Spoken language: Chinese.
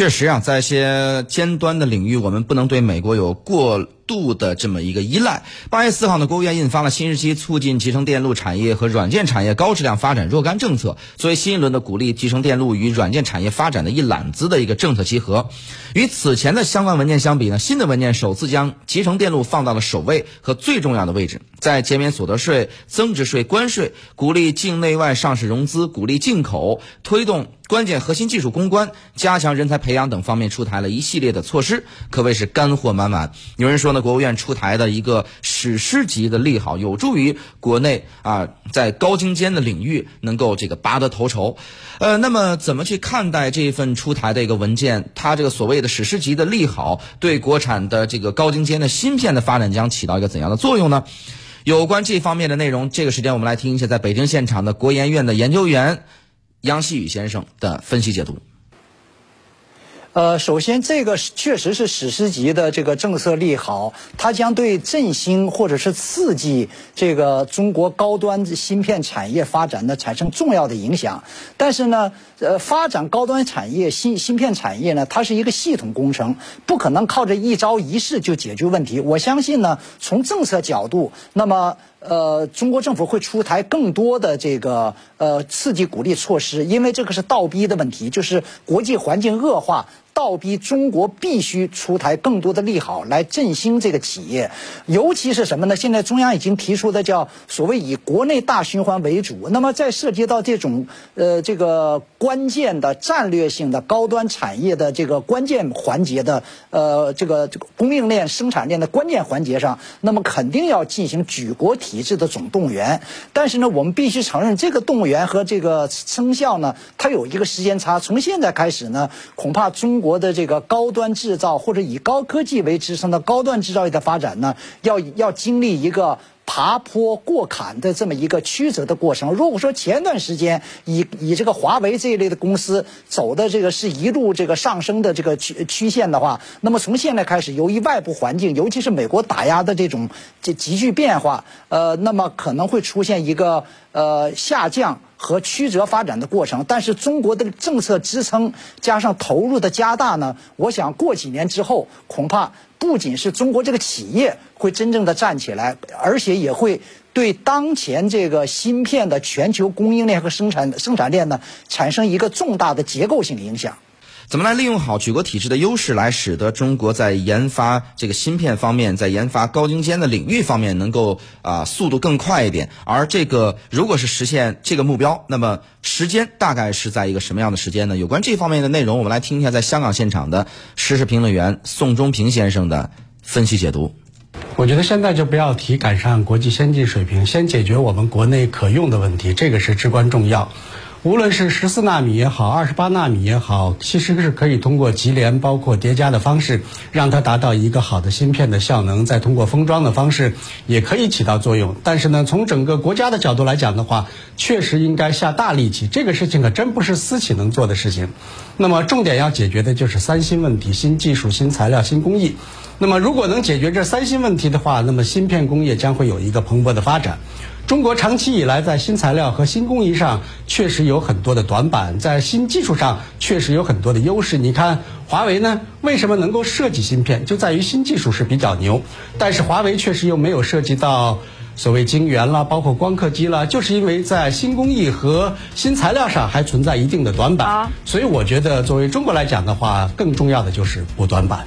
确实啊，在一些尖端的领域，我们不能对美国有过度的这么一个依赖。八月四号呢，国务院印发了新一期促进集成电路产业和软件产业高质量发展若干政策，作为新一轮的鼓励集成电路与软件产业发展的一揽子的一个政策集合。与此前的相关文件相比呢，新的文件首次将集成电路放到了首位和最重要的位置，在减免所得税、增值税、关税，鼓励境内外上市融资，鼓励进口，推动。关键核心技术攻关、加强人才培养等方面出台了一系列的措施，可谓是干货满满。有人说呢，国务院出台的一个史诗级的利好，有助于国内啊在高精尖的领域能够这个拔得头筹。呃，那么怎么去看待这份出台的一个文件？它这个所谓的史诗级的利好，对国产的这个高精尖的芯片的发展将起到一个怎样的作用呢？有关这方面的内容，这个时间我们来听一下在北京现场的国研院的研究员。杨希宇先生的分析解读。呃，首先，这个确实是史诗级的这个政策利好，它将对振兴或者是刺激这个中国高端芯片产业发展呢产生重要的影响。但是呢，呃，发展高端产业芯芯片产业呢，它是一个系统工程，不可能靠着一招一式就解决问题。我相信呢，从政策角度，那么。呃，中国政府会出台更多的这个呃刺激鼓励措施，因为这个是倒逼的问题，就是国际环境恶化。倒逼中国必须出台更多的利好来振兴这个企业，尤其是什么呢？现在中央已经提出的叫所谓以国内大循环为主。那么在涉及到这种呃这个关键的战略性的高端产业的这个关键环节的呃这个这个供应链生产链的关键环节上，那么肯定要进行举国体制的总动员。但是呢，我们必须承认这个动员和这个生效呢，它有一个时间差。从现在开始呢，恐怕中国国的这个高端制造或者以高科技为支撑的高端制造业的发展呢，要要经历一个爬坡过坎的这么一个曲折的过程。如果说前段时间以以这个华为这一类的公司走的这个是一路这个上升的这个曲曲线的话，那么从现在开始，由于外部环境，尤其是美国打压的这种这急剧变化，呃，那么可能会出现一个呃下降。和曲折发展的过程，但是中国的政策支撑加上投入的加大呢，我想过几年之后，恐怕不仅是中国这个企业会真正的站起来，而且也会对当前这个芯片的全球供应链和生产生产链呢，产生一个重大的结构性影响。怎么来利用好举国体制的优势，来使得中国在研发这个芯片方面，在研发高精尖的领域方面，能够啊速度更快一点？而这个如果是实现这个目标，那么时间大概是在一个什么样的时间呢？有关这方面的内容，我们来听一下在香港现场的时事评论员宋忠平先生的分析解读。我觉得现在就不要提赶上国际先进水平，先解决我们国内可用的问题，这个是至关重要。无论是十四纳米也好，二十八纳米也好，其实是可以通过级联、包括叠加的方式，让它达到一个好的芯片的效能。再通过封装的方式，也可以起到作用。但是呢，从整个国家的角度来讲的话，确实应该下大力气。这个事情可真不是私企能做的事情。那么，重点要解决的就是三新问题：新技术、新材料、新工艺。那么，如果能解决这三新问题的话，那么芯片工业将会有一个蓬勃的发展。中国长期以来在新材料和新工艺上确实有很多的短板，在新技术上确实有很多的优势。你看华为呢，为什么能够设计芯片，就在于新技术是比较牛。但是华为确实又没有涉及到所谓晶圆啦，包括光刻机啦，就是因为在新工艺和新材料上还存在一定的短板。所以我觉得，作为中国来讲的话，更重要的就是补短板。